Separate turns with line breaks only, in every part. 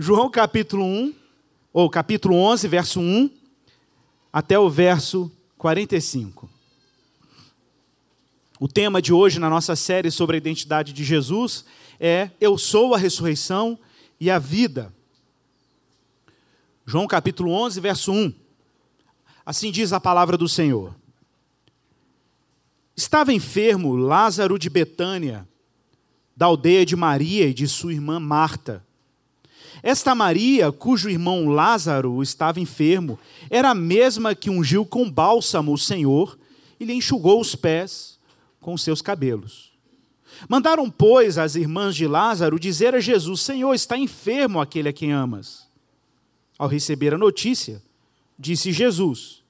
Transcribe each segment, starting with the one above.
João capítulo 1, ou capítulo 11, verso 1 até o verso 45. O tema de hoje na nossa série sobre a identidade de Jesus é Eu sou a ressurreição e a vida. João capítulo 11, verso 1. Assim diz a palavra do Senhor. Estava enfermo Lázaro de Betânia, da aldeia de Maria e de sua irmã Marta. Esta Maria, cujo irmão Lázaro estava enfermo, era a mesma que ungiu com bálsamo o Senhor e lhe enxugou os pés com seus cabelos. Mandaram, pois, as irmãs de Lázaro dizer a Jesus: Senhor, está enfermo aquele a quem amas. Ao receber a notícia, disse Jesus: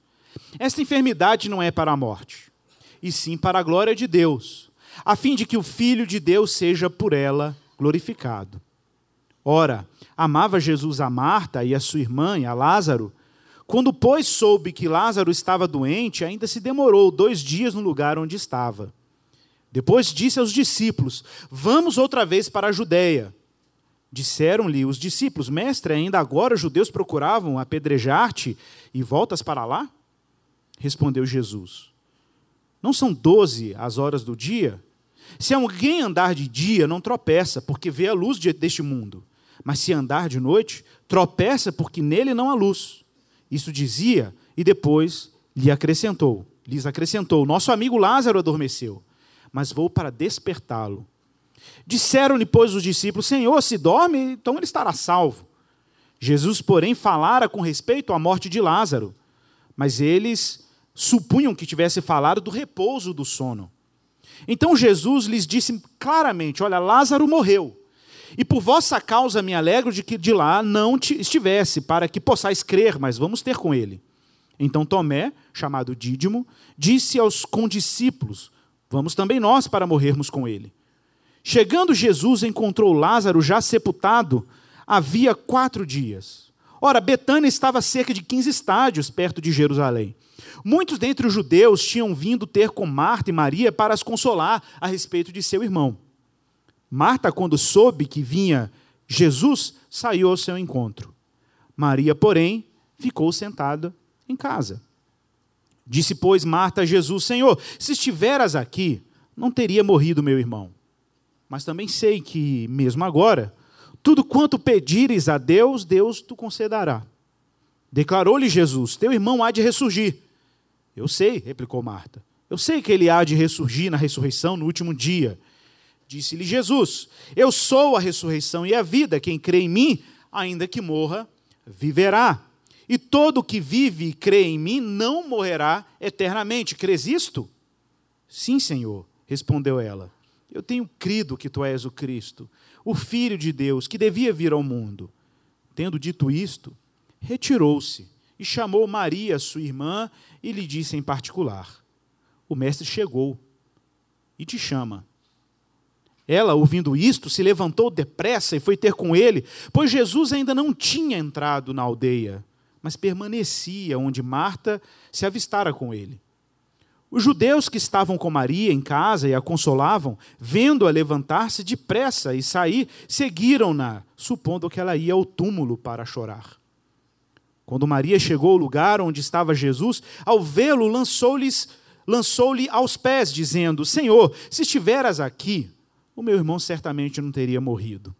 Esta enfermidade não é para a morte e sim para a glória de Deus, a fim de que o Filho de Deus seja por ela glorificado. Ora, amava Jesus a Marta e a sua irmã e a Lázaro. Quando, pois, soube que Lázaro estava doente, ainda se demorou dois dias no lugar onde estava. Depois disse aos discípulos: Vamos outra vez para a Judéia. Disseram-lhe os discípulos: Mestre, ainda agora os judeus procuravam apedrejar-te e voltas para lá? Respondeu Jesus: não são doze as horas do dia? Se alguém andar de dia, não tropeça, porque vê a luz deste mundo. Mas se andar de noite, tropeça, porque nele não há luz. Isso dizia, e depois lhe acrescentou, lhes acrescentou: Nosso amigo Lázaro adormeceu, mas vou para despertá-lo. Disseram-lhe, pois, os discípulos: Senhor, se dorme, então ele estará salvo. Jesus, porém, falara com respeito à morte de Lázaro, mas eles supunham que tivesse falado do repouso do sono. Então Jesus lhes disse claramente: Olha, Lázaro morreu. E por vossa causa me alegro de que de lá não estivesse, para que possais crer, mas vamos ter com ele. Então Tomé, chamado Dídimo, disse aos condiscípulos: Vamos também nós para morrermos com ele. Chegando Jesus, encontrou Lázaro já sepultado havia quatro dias. Ora, Betânia estava a cerca de 15 estádios perto de Jerusalém. Muitos dentre os judeus tinham vindo ter com Marta e Maria para as consolar a respeito de seu irmão. Marta, quando soube que vinha Jesus, saiu ao seu encontro. Maria, porém, ficou sentada em casa. Disse, pois, Marta a Jesus: Senhor, se estiveras aqui, não teria morrido meu irmão. Mas também sei que, mesmo agora, tudo quanto pedires a Deus, Deus te concederá. Declarou-lhe Jesus: Teu irmão há de ressurgir. Eu sei, replicou Marta. Eu sei que ele há de ressurgir na ressurreição no último dia. Disse-lhe Jesus: Eu sou a ressurreição e a vida. Quem crê em mim, ainda que morra, viverá. E todo que vive e crê em mim não morrerá eternamente. Crês isto? Sim, Senhor, respondeu ela. Eu tenho crido que tu és o Cristo, o Filho de Deus, que devia vir ao mundo. Tendo dito isto, retirou-se e chamou Maria, sua irmã, e lhe disse em particular: O mestre chegou e te chama. Ela, ouvindo isto, se levantou depressa e foi ter com ele, pois Jesus ainda não tinha entrado na aldeia, mas permanecia onde Marta se avistara com ele. Os judeus que estavam com Maria em casa e a consolavam, vendo-a levantar-se depressa e sair, seguiram-na, supondo que ela ia ao túmulo para chorar. Quando Maria chegou ao lugar onde estava Jesus, ao vê-lo, lançou-lhe lançou aos pés, dizendo: Senhor, se estiveras aqui, o meu irmão certamente não teria morrido.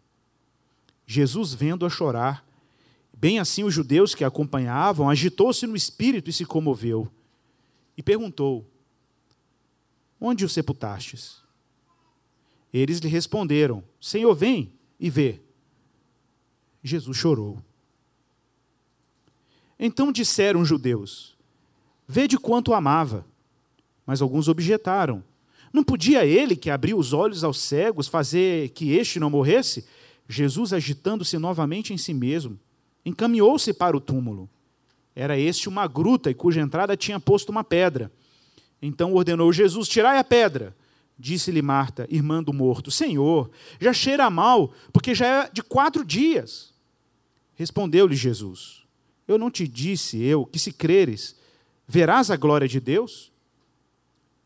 Jesus, vendo-a chorar, bem assim os judeus que a acompanhavam, agitou-se no espírito e se comoveu. E perguntou: Onde o sepultastes? Eles lhe responderam: Senhor, vem e vê. Jesus chorou. Então disseram os judeus: Vede quanto amava. Mas alguns objetaram: Não podia ele, que abriu os olhos aos cegos, fazer que este não morresse? Jesus, agitando-se novamente em si mesmo, encaminhou-se para o túmulo. Era este uma gruta, e cuja entrada tinha posto uma pedra. Então ordenou Jesus: Tirai a pedra. Disse-lhe Marta, irmã do morto: Senhor, já cheira mal, porque já é de quatro dias. Respondeu-lhe Jesus: eu não te disse eu que se creres, verás a glória de Deus?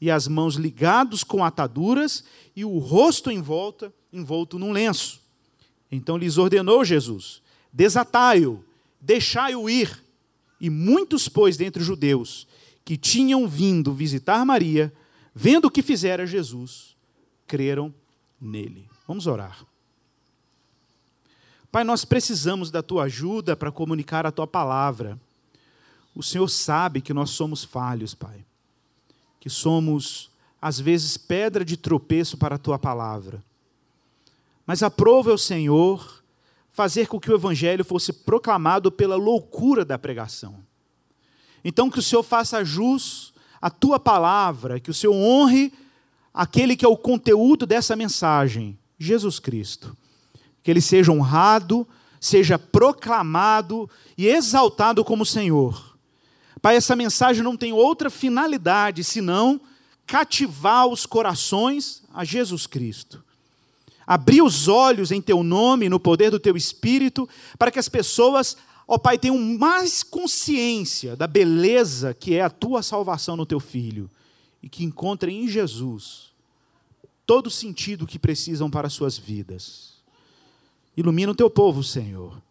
e as mãos ligados com ataduras e o rosto em volta, envolto num lenço. Então lhes ordenou Jesus: Desatai-o, deixai-o ir. E muitos, pois, dentre os judeus que tinham vindo visitar Maria, vendo o que fizera Jesus, creram nele. Vamos orar. Pai, nós precisamos da tua ajuda para comunicar a tua palavra. O Senhor sabe que nós somos falhos, Pai. Que somos, às vezes, pedra de tropeço para a tua palavra. Mas aprova o Senhor fazer com que o Evangelho fosse proclamado pela loucura da pregação. Então, que o Senhor faça jus à tua palavra, que o Senhor honre aquele que é o conteúdo dessa mensagem, Jesus Cristo. Que ele seja honrado, seja proclamado e exaltado como Senhor Pai, essa mensagem não tem outra finalidade senão cativar os corações a Jesus Cristo. Abrir os olhos em teu nome, no poder do teu espírito, para que as pessoas, ó Pai, tenham mais consciência da beleza que é a tua salvação no teu filho e que encontrem em Jesus todo o sentido que precisam para as suas vidas. Ilumina o teu povo, Senhor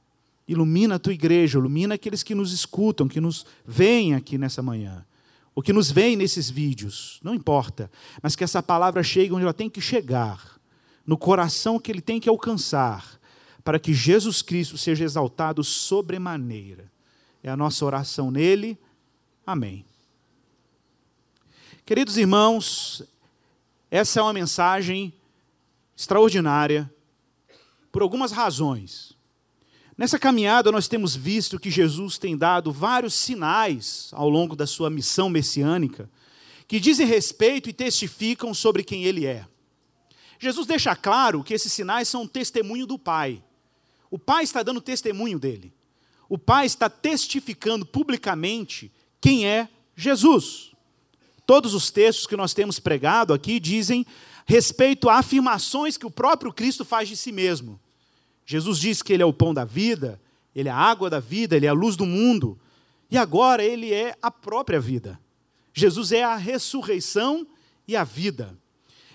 Ilumina a tua igreja, ilumina aqueles que nos escutam, que nos veem aqui nessa manhã, ou que nos veem nesses vídeos, não importa, mas que essa palavra chegue onde ela tem que chegar, no coração que ele tem que alcançar, para que Jesus Cristo seja exaltado sobremaneira. É a nossa oração nele. Amém. Queridos irmãos, essa é uma mensagem extraordinária por algumas razões. Nessa caminhada, nós temos visto que Jesus tem dado vários sinais ao longo da sua missão messiânica, que dizem respeito e testificam sobre quem ele é. Jesus deixa claro que esses sinais são um testemunho do Pai. O Pai está dando testemunho dele. O Pai está testificando publicamente quem é Jesus. Todos os textos que nós temos pregado aqui dizem respeito a afirmações que o próprio Cristo faz de si mesmo. Jesus disse que Ele é o pão da vida, Ele é a água da vida, Ele é a luz do mundo. E agora Ele é a própria vida. Jesus é a ressurreição e a vida.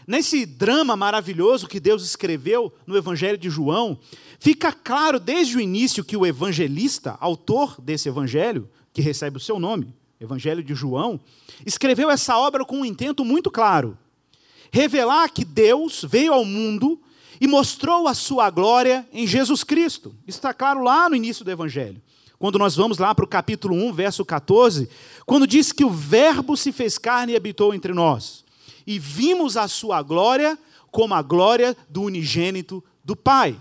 Nesse drama maravilhoso que Deus escreveu no Evangelho de João, fica claro desde o início que o evangelista, autor desse evangelho, que recebe o seu nome, Evangelho de João, escreveu essa obra com um intento muito claro: revelar que Deus veio ao mundo e mostrou a sua glória em Jesus Cristo. Isso está claro lá no início do Evangelho. Quando nós vamos lá para o capítulo 1, verso 14, quando diz que o Verbo se fez carne e habitou entre nós, e vimos a sua glória como a glória do unigênito do Pai.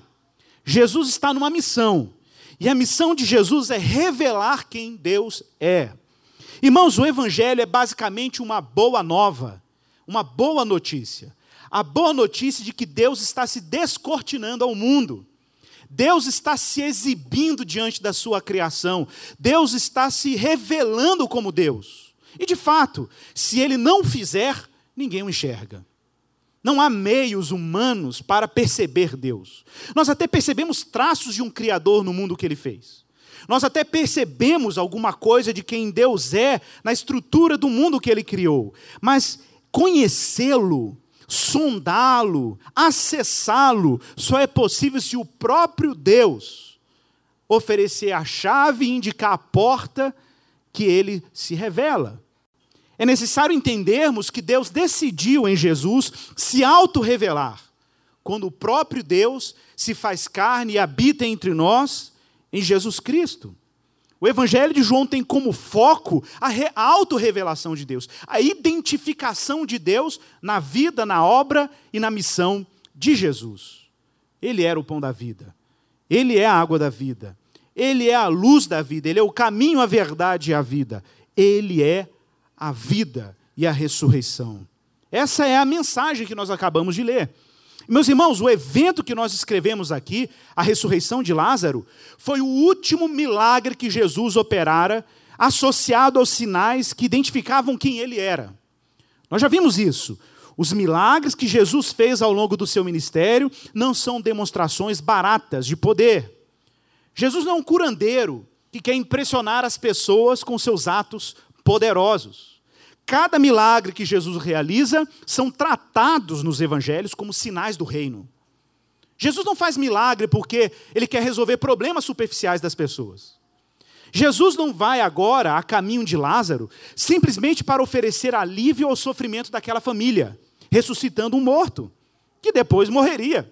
Jesus está numa missão, e a missão de Jesus é revelar quem Deus é. Irmãos, o Evangelho é basicamente uma boa nova, uma boa notícia a boa notícia de que Deus está se descortinando ao mundo. Deus está se exibindo diante da sua criação. Deus está se revelando como Deus. E de fato, se ele não fizer, ninguém o enxerga. Não há meios humanos para perceber Deus. Nós até percebemos traços de um Criador no mundo que ele fez. Nós até percebemos alguma coisa de quem Deus é na estrutura do mundo que ele criou. Mas conhecê-lo sondá-lo, acessá-lo, só é possível se o próprio Deus oferecer a chave e indicar a porta que ele se revela. É necessário entendermos que Deus decidiu em Jesus se auto-revelar, quando o próprio Deus se faz carne e habita entre nós em Jesus Cristo. O Evangelho de João tem como foco a autorrevelação de Deus, a identificação de Deus na vida, na obra e na missão de Jesus. Ele era o pão da vida, ele é a água da vida, ele é a luz da vida, ele é o caminho, a verdade e a vida, ele é a vida e a ressurreição. Essa é a mensagem que nós acabamos de ler. Meus irmãos, o evento que nós escrevemos aqui, a ressurreição de Lázaro, foi o último milagre que Jesus operara, associado aos sinais que identificavam quem ele era. Nós já vimos isso. Os milagres que Jesus fez ao longo do seu ministério não são demonstrações baratas de poder. Jesus não é um curandeiro que quer impressionar as pessoas com seus atos poderosos. Cada milagre que Jesus realiza são tratados nos evangelhos como sinais do reino. Jesus não faz milagre porque ele quer resolver problemas superficiais das pessoas. Jesus não vai agora a caminho de Lázaro simplesmente para oferecer alívio ao sofrimento daquela família, ressuscitando um morto, que depois morreria,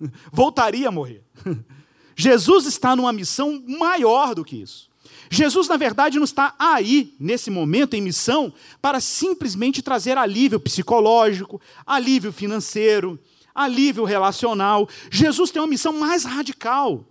voltaria a morrer. Jesus está numa missão maior do que isso. Jesus, na verdade, não está aí, nesse momento, em missão, para simplesmente trazer alívio psicológico, alívio financeiro, alívio relacional. Jesus tem uma missão mais radical.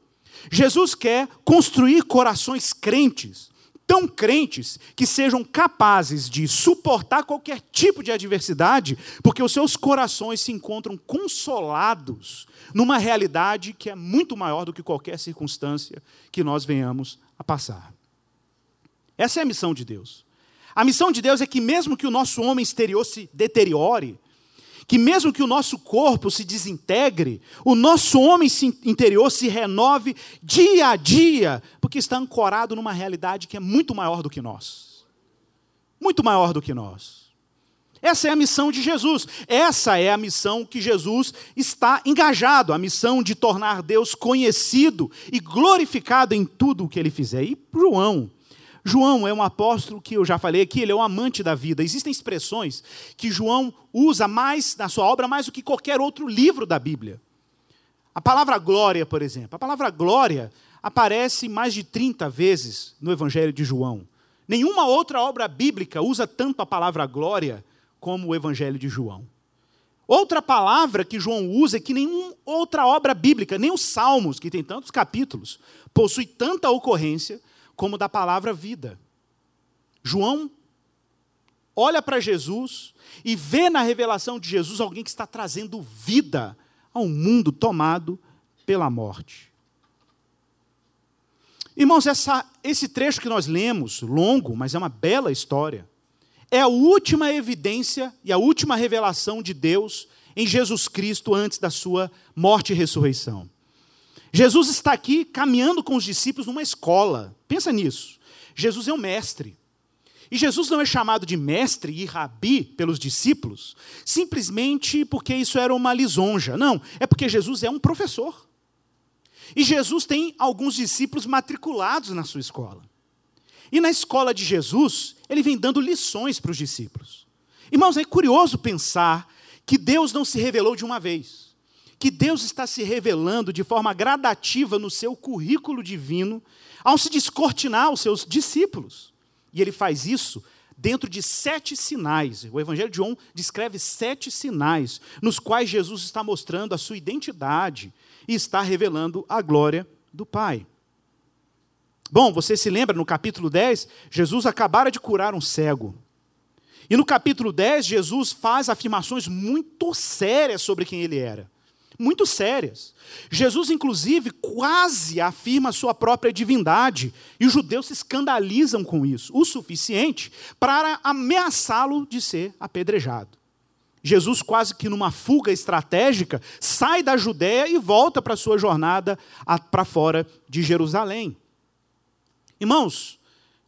Jesus quer construir corações crentes, tão crentes que sejam capazes de suportar qualquer tipo de adversidade, porque os seus corações se encontram consolados numa realidade que é muito maior do que qualquer circunstância que nós venhamos a passar. Essa é a missão de Deus. A missão de Deus é que, mesmo que o nosso homem exterior se deteriore, que mesmo que o nosso corpo se desintegre, o nosso homem interior se renove dia a dia, porque está ancorado numa realidade que é muito maior do que nós. Muito maior do que nós. Essa é a missão de Jesus. Essa é a missão que Jesus está engajado, a missão de tornar Deus conhecido e glorificado em tudo o que ele fizer. E João, João é um apóstolo que eu já falei aqui, ele é um amante da vida. Existem expressões que João usa mais na sua obra mais do que qualquer outro livro da Bíblia. A palavra glória, por exemplo. A palavra glória aparece mais de 30 vezes no Evangelho de João. Nenhuma outra obra bíblica usa tanto a palavra glória como o Evangelho de João. Outra palavra que João usa é que nenhuma outra obra bíblica, nem os Salmos, que tem tantos capítulos, possui tanta ocorrência como da palavra vida. João olha para Jesus e vê na revelação de Jesus alguém que está trazendo vida a um mundo tomado pela morte. Irmãos, essa, esse trecho que nós lemos, longo, mas é uma bela história, é a última evidência e a última revelação de Deus em Jesus Cristo antes da sua morte e ressurreição. Jesus está aqui caminhando com os discípulos numa escola. Pensa nisso. Jesus é um mestre. E Jesus não é chamado de mestre e rabi pelos discípulos simplesmente porque isso era uma lisonja. Não, é porque Jesus é um professor. E Jesus tem alguns discípulos matriculados na sua escola. E na escola de Jesus, ele vem dando lições para os discípulos. Irmãos, é curioso pensar que Deus não se revelou de uma vez que Deus está se revelando de forma gradativa no seu currículo divino, ao se descortinar os seus discípulos. E ele faz isso dentro de sete sinais. O Evangelho de João descreve sete sinais, nos quais Jesus está mostrando a sua identidade e está revelando a glória do Pai. Bom, você se lembra, no capítulo 10, Jesus acabara de curar um cego. E no capítulo 10, Jesus faz afirmações muito sérias sobre quem ele era muito sérias. Jesus, inclusive, quase afirma sua própria divindade, e os judeus se escandalizam com isso, o suficiente para ameaçá-lo de ser apedrejado. Jesus, quase que numa fuga estratégica, sai da Judéia e volta para sua jornada para fora de Jerusalém. Irmãos,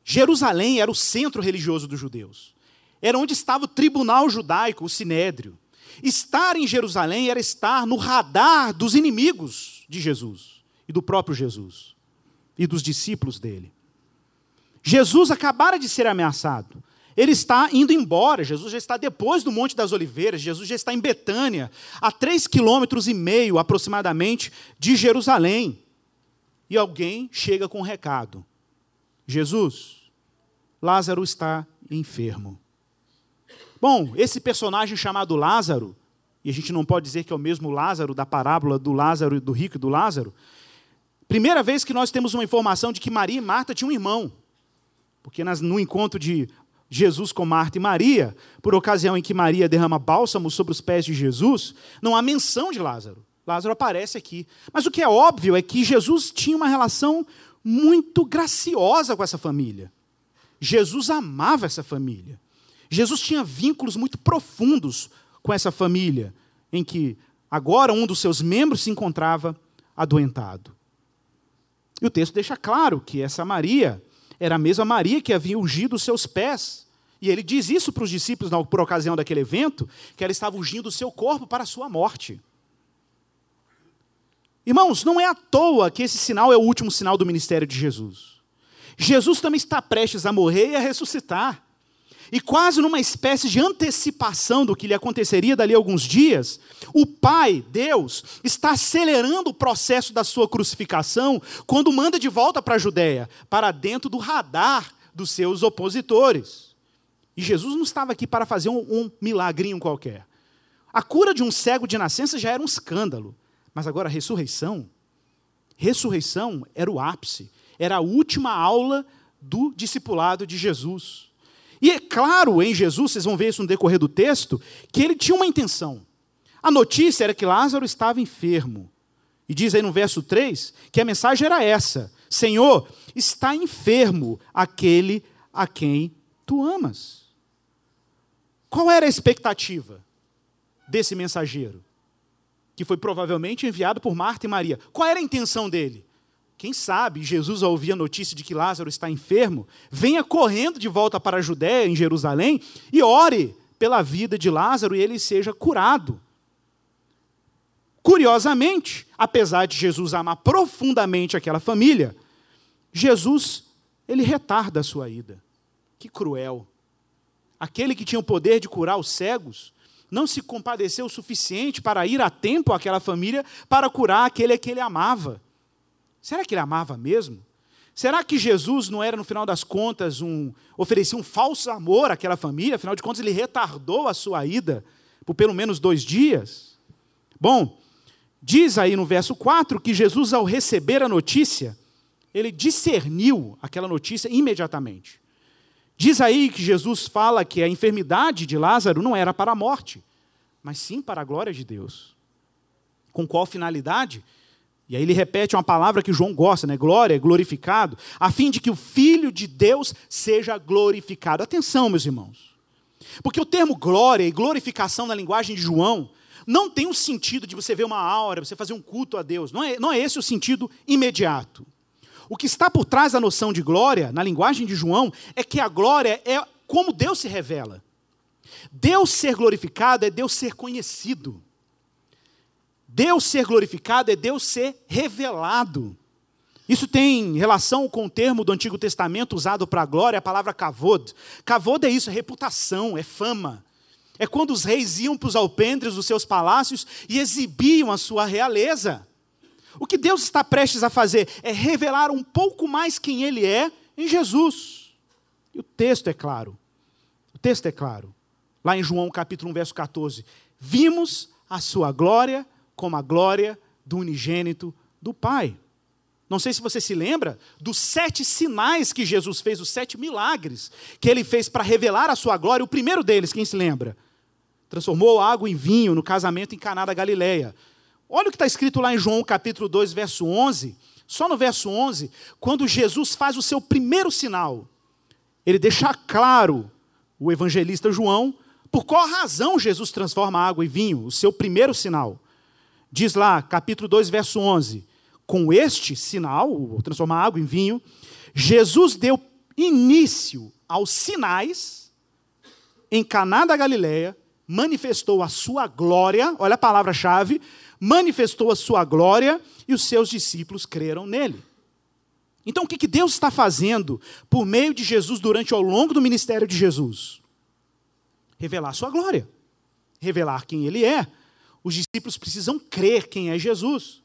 Jerusalém era o centro religioso dos judeus. Era onde estava o tribunal judaico, o sinédrio. Estar em Jerusalém era estar no radar dos inimigos de Jesus e do próprio Jesus e dos discípulos dele. Jesus acabara de ser ameaçado. Ele está indo embora. Jesus já está depois do Monte das Oliveiras. Jesus já está em Betânia, a três quilômetros e meio aproximadamente de Jerusalém. E alguém chega com um recado: Jesus, Lázaro está enfermo. Bom, esse personagem chamado Lázaro, e a gente não pode dizer que é o mesmo Lázaro da parábola do Lázaro, do rico e do Lázaro. Primeira vez que nós temos uma informação de que Maria e Marta tinham um irmão. Porque no encontro de Jesus com Marta e Maria, por ocasião em que Maria derrama bálsamo sobre os pés de Jesus, não há menção de Lázaro. Lázaro aparece aqui. Mas o que é óbvio é que Jesus tinha uma relação muito graciosa com essa família. Jesus amava essa família. Jesus tinha vínculos muito profundos com essa família, em que agora um dos seus membros se encontrava adoentado. E o texto deixa claro que essa Maria era a mesma Maria que havia ungido os seus pés. E ele diz isso para os discípulos por ocasião daquele evento, que ela estava ungindo o seu corpo para a sua morte. Irmãos, não é à toa que esse sinal é o último sinal do ministério de Jesus. Jesus também está prestes a morrer e a ressuscitar. E quase numa espécie de antecipação do que lhe aconteceria dali a alguns dias, o Pai, Deus, está acelerando o processo da sua crucificação quando manda de volta para a Judéia, para dentro do radar dos seus opositores. E Jesus não estava aqui para fazer um, um milagrinho qualquer. A cura de um cego de nascença já era um escândalo. Mas agora a ressurreição, ressurreição era o ápice, era a última aula do discipulado de Jesus. E é claro em Jesus, vocês vão ver isso no decorrer do texto, que ele tinha uma intenção. A notícia era que Lázaro estava enfermo. E diz aí no verso 3 que a mensagem era essa: Senhor, está enfermo aquele a quem tu amas. Qual era a expectativa desse mensageiro? que foi provavelmente enviado por Marta e Maria. Qual era a intenção dele? Quem sabe Jesus, ao ouvir a notícia de que Lázaro está enfermo, venha correndo de volta para a Judéia, em Jerusalém, e ore pela vida de Lázaro e ele seja curado. Curiosamente, apesar de Jesus amar profundamente aquela família, Jesus, ele retarda a sua ida. Que cruel. Aquele que tinha o poder de curar os cegos, não se compadeceu o suficiente para ir a tempo àquela família para curar aquele que ele amava. Será que ele amava mesmo? Será que Jesus não era, no final das contas, um oferecia um falso amor àquela família? Afinal de contas, ele retardou a sua ida por pelo menos dois dias? Bom, diz aí no verso 4 que Jesus, ao receber a notícia, ele discerniu aquela notícia imediatamente. Diz aí que Jesus fala que a enfermidade de Lázaro não era para a morte, mas sim para a glória de Deus. Com qual finalidade? E aí ele repete uma palavra que João gosta, né? Glória, glorificado, a fim de que o Filho de Deus seja glorificado. Atenção, meus irmãos. Porque o termo glória e glorificação na linguagem de João não tem o sentido de você ver uma aura, você fazer um culto a Deus. Não é, não é esse o sentido imediato. O que está por trás da noção de glória, na linguagem de João, é que a glória é como Deus se revela. Deus ser glorificado é Deus ser conhecido. Deus ser glorificado é Deus ser revelado. Isso tem relação com o termo do Antigo Testamento usado para a glória, a palavra kavod. Kavod é isso, é reputação, é fama. É quando os reis iam para os alpendres dos seus palácios e exibiam a sua realeza. O que Deus está prestes a fazer é revelar um pouco mais quem Ele é em Jesus. E o texto é claro. O texto é claro. Lá em João capítulo 1, verso 14. Vimos a sua glória como a glória do unigênito do Pai. Não sei se você se lembra dos sete sinais que Jesus fez, os sete milagres que ele fez para revelar a sua glória. O primeiro deles, quem se lembra? Transformou água em vinho no casamento em Caná da Galileia. Olha o que está escrito lá em João capítulo 2, verso 11. Só no verso 11, quando Jesus faz o seu primeiro sinal, ele deixa claro, o evangelista João, por qual razão Jesus transforma água em vinho, o seu primeiro sinal. Diz lá, capítulo 2, verso 11: Com este sinal, transformar água em vinho, Jesus deu início aos sinais em Caná da Galileia, manifestou a sua glória, olha a palavra-chave, manifestou a sua glória e os seus discípulos creram nele. Então, o que Deus está fazendo por meio de Jesus durante ao longo do ministério de Jesus? Revelar sua glória, revelar quem ele é. Os discípulos precisam crer quem é Jesus.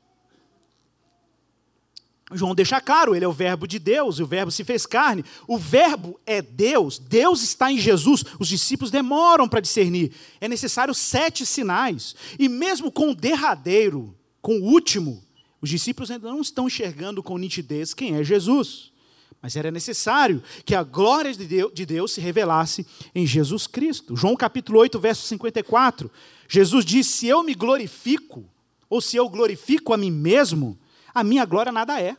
João deixa claro, ele é o verbo de Deus, e o verbo se fez carne. O verbo é Deus, Deus está em Jesus. Os discípulos demoram para discernir. É necessário sete sinais. E mesmo com o derradeiro, com o último, os discípulos ainda não estão enxergando com nitidez quem é Jesus. Mas era necessário que a glória de Deus se revelasse em Jesus Cristo. João capítulo 8, verso 54. Jesus disse: Se eu me glorifico, ou se eu glorifico a mim mesmo, a minha glória nada é.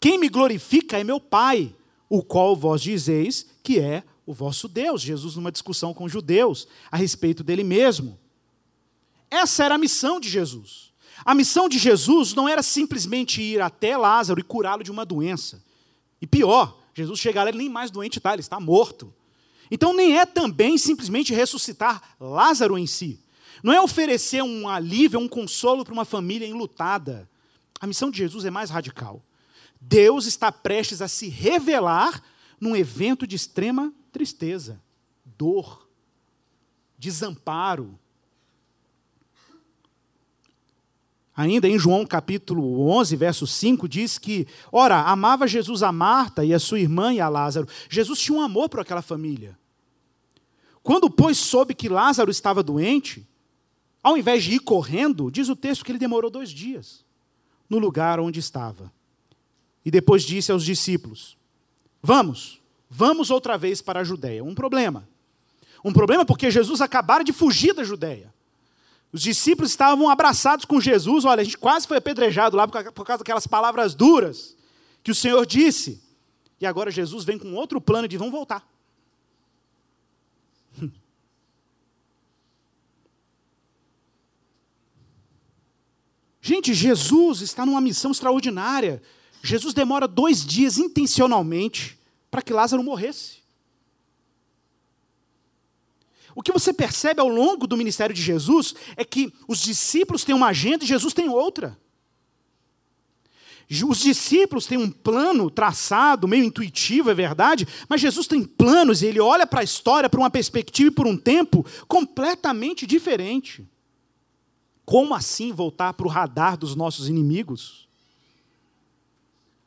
Quem me glorifica é meu Pai, o qual vós dizeis que é o vosso Deus. Jesus, numa discussão com os judeus a respeito dele mesmo. Essa era a missão de Jesus. A missão de Jesus não era simplesmente ir até Lázaro e curá-lo de uma doença. E pior, Jesus chega lá, ele nem mais doente está, ele está morto. Então nem é também simplesmente ressuscitar Lázaro em si. Não é oferecer um alívio, um consolo para uma família enlutada. A missão de Jesus é mais radical. Deus está prestes a se revelar num evento de extrema tristeza, dor, desamparo, Ainda em João capítulo 11, verso 5, diz que, ora, amava Jesus a Marta e a sua irmã e a Lázaro. Jesus tinha um amor por aquela família. Quando, pois, soube que Lázaro estava doente, ao invés de ir correndo, diz o texto que ele demorou dois dias no lugar onde estava. E depois disse aos discípulos: Vamos, vamos outra vez para a Judéia. Um problema. Um problema porque Jesus acabara de fugir da Judéia. Os discípulos estavam abraçados com Jesus. Olha, a gente quase foi apedrejado lá por causa daquelas palavras duras que o Senhor disse. E agora Jesus vem com outro plano de vão voltar. Gente, Jesus está numa missão extraordinária. Jesus demora dois dias intencionalmente para que Lázaro morresse. O que você percebe ao longo do ministério de Jesus é que os discípulos têm uma agenda e Jesus tem outra. Os discípulos têm um plano traçado, meio intuitivo, é verdade, mas Jesus tem planos e ele olha para a história, para uma perspectiva e por um tempo completamente diferente. Como assim voltar para o radar dos nossos inimigos?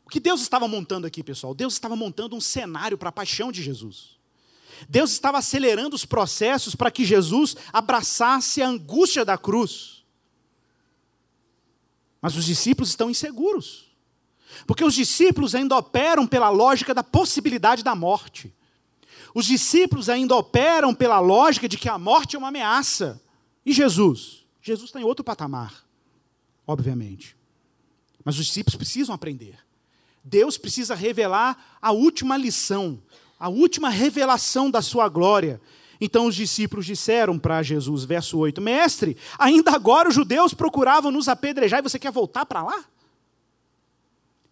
O que Deus estava montando aqui, pessoal? Deus estava montando um cenário para a paixão de Jesus. Deus estava acelerando os processos para que Jesus abraçasse a angústia da cruz. Mas os discípulos estão inseguros. Porque os discípulos ainda operam pela lógica da possibilidade da morte. Os discípulos ainda operam pela lógica de que a morte é uma ameaça. E Jesus? Jesus está em outro patamar, obviamente. Mas os discípulos precisam aprender. Deus precisa revelar a última lição a última revelação da sua glória. Então os discípulos disseram para Jesus, verso 8: Mestre, ainda agora os judeus procuravam nos apedrejar e você quer voltar para lá?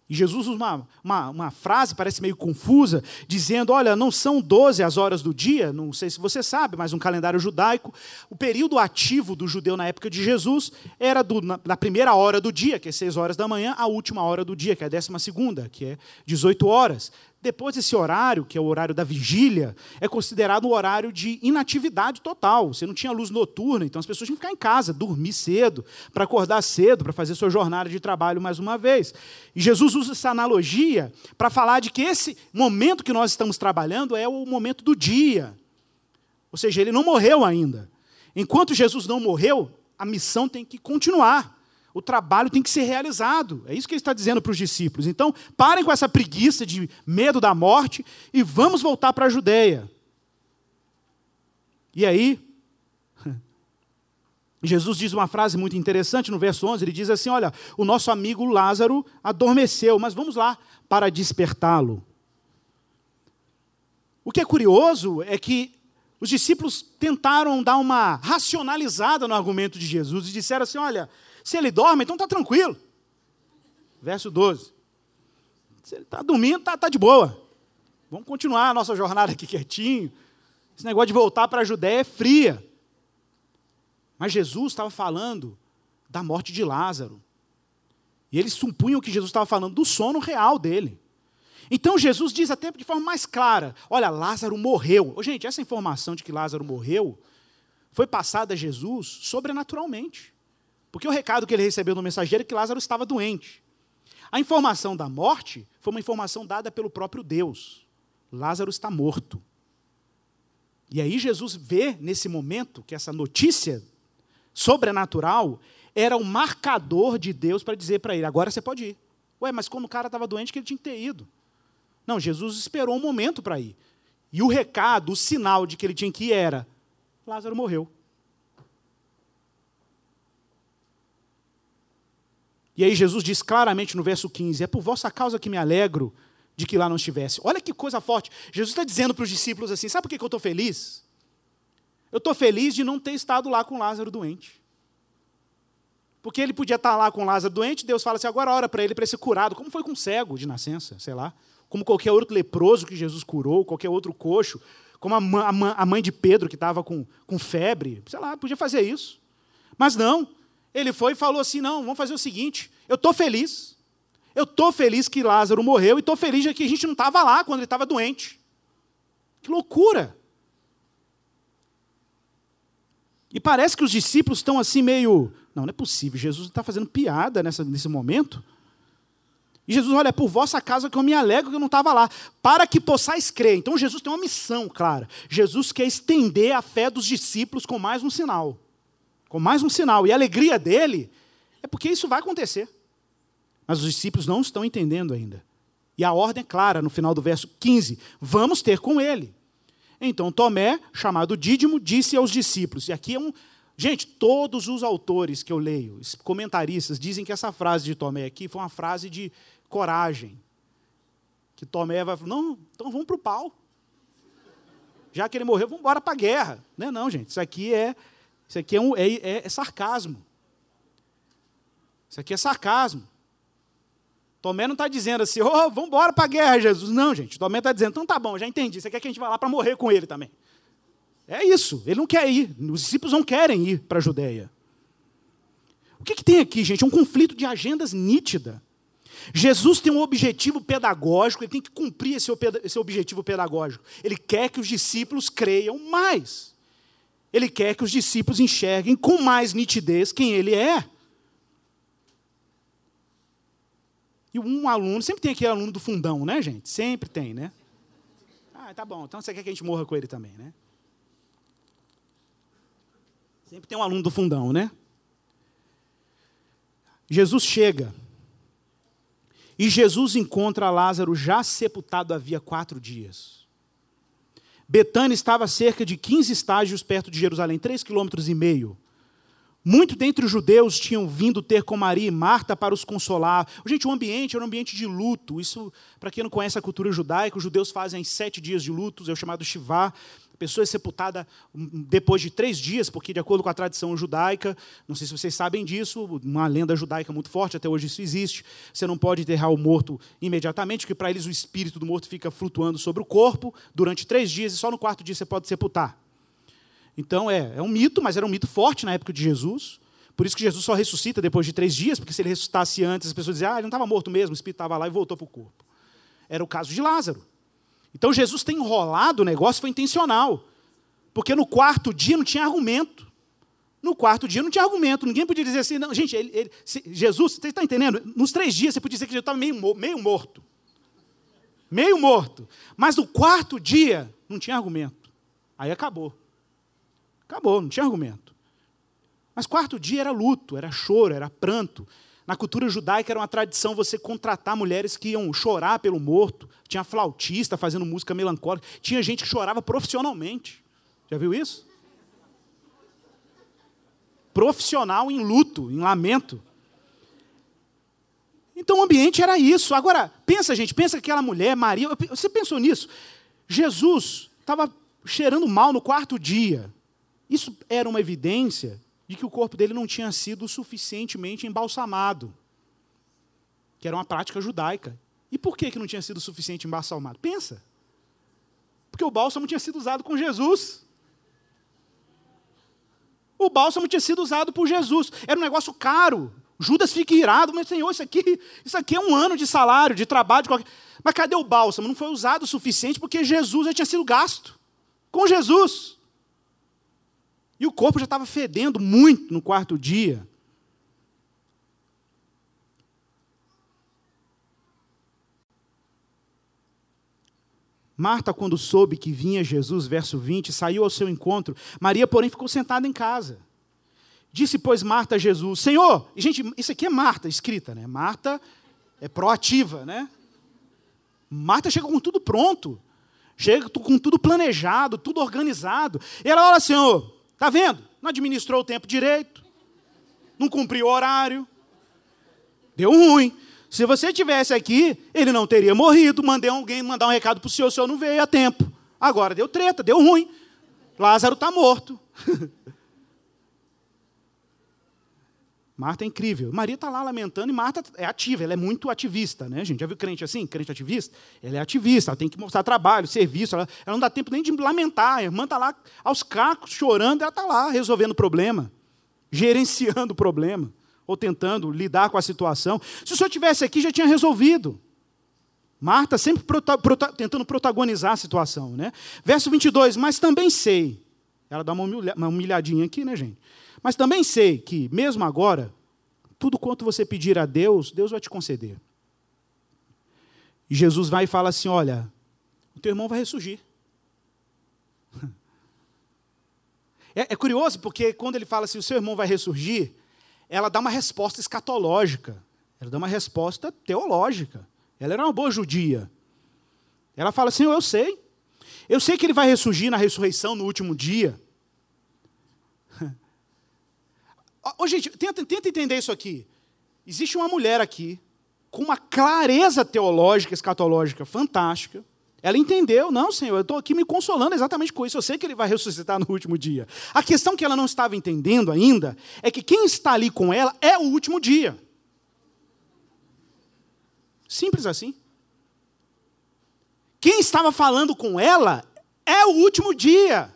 E Jesus usa uma, uma, uma, frase, parece meio confusa, dizendo: Olha, não são 12 as horas do dia, não sei se você sabe, mas um calendário judaico, o período ativo do judeu na época de Jesus era do, na, da primeira hora do dia, que é 6 horas da manhã, à última hora do dia, que é a décima segunda, que é 18 horas. Depois, esse horário, que é o horário da vigília, é considerado um horário de inatividade total. Você não tinha luz noturna, então as pessoas tinham que ficar em casa, dormir cedo, para acordar cedo, para fazer sua jornada de trabalho mais uma vez. E Jesus usa essa analogia para falar de que esse momento que nós estamos trabalhando é o momento do dia. Ou seja, ele não morreu ainda. Enquanto Jesus não morreu, a missão tem que continuar o trabalho tem que ser realizado. É isso que ele está dizendo para os discípulos. Então, parem com essa preguiça de medo da morte e vamos voltar para a Judéia. E aí, Jesus diz uma frase muito interessante no verso 11: ele diz assim: Olha, o nosso amigo Lázaro adormeceu, mas vamos lá para despertá-lo. O que é curioso é que os discípulos tentaram dar uma racionalizada no argumento de Jesus e disseram assim: Olha, se ele dorme, então está tranquilo. Verso 12. Se ele está dormindo, está tá de boa. Vamos continuar a nossa jornada aqui quietinho. Esse negócio de voltar para a Judéia é fria. Mas Jesus estava falando da morte de Lázaro. E eles supunham que Jesus estava falando do sono real dele. Então Jesus diz até de forma mais clara: olha, Lázaro morreu. Gente, essa informação de que Lázaro morreu foi passada a Jesus sobrenaturalmente. Porque o recado que ele recebeu no mensageiro é que Lázaro estava doente. A informação da morte foi uma informação dada pelo próprio Deus. Lázaro está morto. E aí Jesus vê nesse momento que essa notícia sobrenatural era o marcador de Deus para dizer para ele: agora você pode ir. Ué, mas quando o cara estava doente, que ele tinha que ter ido. Não, Jesus esperou um momento para ir. E o recado, o sinal de que ele tinha que ir era: Lázaro morreu. E aí Jesus diz claramente no verso 15: É por vossa causa que me alegro de que lá não estivesse. Olha que coisa forte. Jesus está dizendo para os discípulos assim: sabe por que eu estou feliz? Eu estou feliz de não ter estado lá com Lázaro doente. Porque ele podia estar lá com Lázaro doente, Deus fala assim: agora ora para ele para ser curado, como foi com o cego de nascença, sei lá. Como qualquer outro leproso que Jesus curou, qualquer outro coxo, como a mãe de Pedro que estava com, com febre, sei lá, podia fazer isso. Mas não, ele foi e falou assim: não, vamos fazer o seguinte, eu estou feliz. Eu estou feliz que Lázaro morreu e estou feliz de que a gente não estava lá quando ele estava doente. Que loucura! E parece que os discípulos estão assim meio. Não, não é possível, Jesus está fazendo piada nessa, nesse momento. E Jesus, olha, é por vossa casa que eu me alegro que eu não estava lá, para que possais crer. Então Jesus tem uma missão clara. Jesus quer estender a fé dos discípulos com mais um sinal com mais um sinal. E a alegria dele é porque isso vai acontecer. Mas os discípulos não estão entendendo ainda. E a ordem é clara no final do verso 15: vamos ter com ele. Então Tomé, chamado Dídimo, disse aos discípulos, e aqui é um. Gente, todos os autores que eu leio, comentaristas, dizem que essa frase de Tomé aqui foi uma frase de coragem. Que Tomé vai falar: não, então vamos para o pau. Já que ele morreu, vamos embora para a guerra. Não é, não, gente. Isso aqui é isso aqui é, um, é, é, é sarcasmo. Isso aqui é sarcasmo. Tomé não está dizendo assim, oh, vamos embora para a guerra, Jesus. Não, gente. Tomé está dizendo, então tá bom, já entendi. Você quer que a gente vá lá para morrer com ele também. É isso. Ele não quer ir. Os discípulos não querem ir para a Judéia. O que, que tem aqui, gente? É um conflito de agendas nítida. Jesus tem um objetivo pedagógico, ele tem que cumprir esse, esse objetivo pedagógico. Ele quer que os discípulos creiam mais. Ele quer que os discípulos enxerguem com mais nitidez quem ele é. E um aluno, sempre tem aquele aluno do fundão, né, gente? Sempre tem, né? Ah, tá bom, então você quer que a gente morra com ele também, né? Sempre tem um aluno do fundão, né? Jesus chega. E Jesus encontra Lázaro já sepultado havia quatro dias. Betânia estava a cerca de 15 estágios perto de Jerusalém, 3,5 quilômetros e meio. Muito dentre os judeus tinham vindo ter com Maria e Marta para os consolar. Gente, o ambiente era um ambiente de luto. Isso, para quem não conhece a cultura judaica, os judeus fazem sete dias de lutos, é o chamado Shivá. A pessoa é sepultada depois de três dias, porque, de acordo com a tradição judaica, não sei se vocês sabem disso, uma lenda judaica muito forte, até hoje isso existe. Você não pode enterrar o morto imediatamente, porque para eles o espírito do morto fica flutuando sobre o corpo durante três dias e só no quarto dia você pode sepultar. Então é, é um mito, mas era um mito forte na época de Jesus. Por isso que Jesus só ressuscita depois de três dias, porque se ele ressuscitasse antes, as pessoas diziam, ah, ele não estava morto mesmo, o espírito estava lá e voltou para o corpo. Era o caso de Lázaro. Então Jesus tem enrolado o negócio, foi intencional. Porque no quarto dia não tinha argumento. No quarto dia não tinha argumento. Ninguém podia dizer assim, não, gente, ele, ele, se, Jesus, você está entendendo? Nos três dias você podia dizer que Jesus estava meio, meio morto. Meio morto. Mas no quarto dia não tinha argumento. Aí acabou. Acabou, não tinha argumento. Mas quarto dia era luto, era choro, era pranto. Na cultura judaica era uma tradição você contratar mulheres que iam chorar pelo morto. Tinha flautista fazendo música melancólica. Tinha gente que chorava profissionalmente. Já viu isso? Profissional em luto, em lamento. Então o ambiente era isso. Agora, pensa, gente, pensa que aquela mulher, Maria, você pensou nisso? Jesus estava cheirando mal no quarto dia. Isso era uma evidência de que o corpo dele não tinha sido suficientemente embalsamado, que era uma prática judaica. E por que, que não tinha sido suficiente embalsamado? Pensa. Porque o bálsamo tinha sido usado com Jesus. O bálsamo tinha sido usado por Jesus. Era um negócio caro. Judas fica irado, mas Senhor, isso aqui, isso aqui é um ano de salário, de trabalho, de qualquer... Mas cadê o bálsamo? Não foi usado o suficiente porque Jesus já tinha sido gasto. Com Jesus. E o corpo já estava fedendo muito no quarto dia. Marta, quando soube que vinha Jesus, verso 20, saiu ao seu encontro. Maria, porém, ficou sentada em casa. Disse, pois, Marta a Jesus: Senhor, e, gente, isso aqui é Marta escrita, né? Marta é proativa, né? Marta chega com tudo pronto. Chega com tudo planejado, tudo organizado. E ela olha, Senhor, tá vendo? Não administrou o tempo direito, não cumpriu o horário, deu ruim. Se você tivesse aqui, ele não teria morrido. Mandei alguém mandar um recado para o senhor, o senhor não veio a tempo. Agora deu treta, deu ruim. Lázaro está morto. Marta é incrível. Maria está lá lamentando e Marta é ativa, ela é muito ativista, né, gente? Já viu crente assim? Crente ativista? Ela é ativista, ela tem que mostrar trabalho, serviço, ela, ela não dá tempo nem de lamentar. A irmã está lá aos cacos, chorando, ela está lá resolvendo o problema, gerenciando o problema, ou tentando lidar com a situação. Se o senhor tivesse aqui, já tinha resolvido. Marta sempre prota, prota, tentando protagonizar a situação. Né? Verso 22, mas também sei. Ela dá uma, humilha, uma humilhadinha aqui, né, gente? Mas também sei que, mesmo agora, tudo quanto você pedir a Deus, Deus vai te conceder. E Jesus vai e fala assim: Olha, o teu irmão vai ressurgir. É, é, curioso porque quando ele fala assim: o seu irmão vai ressurgir, ela dá uma resposta escatológica, ela dá uma resposta teológica. Ela era uma boa judia. Ela fala assim: Eu sei. Eu sei que ele vai ressurgir na ressurreição no último dia. Oh, gente, tenta, tenta entender isso aqui. Existe uma mulher aqui com uma clareza teológica, escatológica fantástica. Ela entendeu, não, Senhor, eu estou aqui me consolando exatamente com isso. Eu sei que ele vai ressuscitar no último dia. A questão que ela não estava entendendo ainda é que quem está ali com ela é o último dia. Simples assim. Quem estava falando com ela é o último dia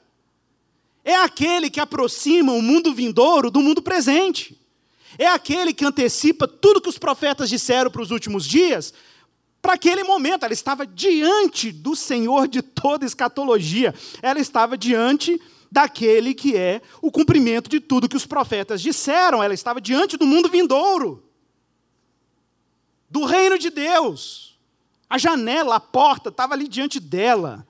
é aquele que aproxima o mundo vindouro do mundo presente. É aquele que antecipa tudo que os profetas disseram para os últimos dias, para aquele momento. Ela estava diante do Senhor de toda escatologia. Ela estava diante daquele que é o cumprimento de tudo que os profetas disseram. Ela estava diante do mundo vindouro, do reino de Deus. A janela, a porta estava ali diante dela.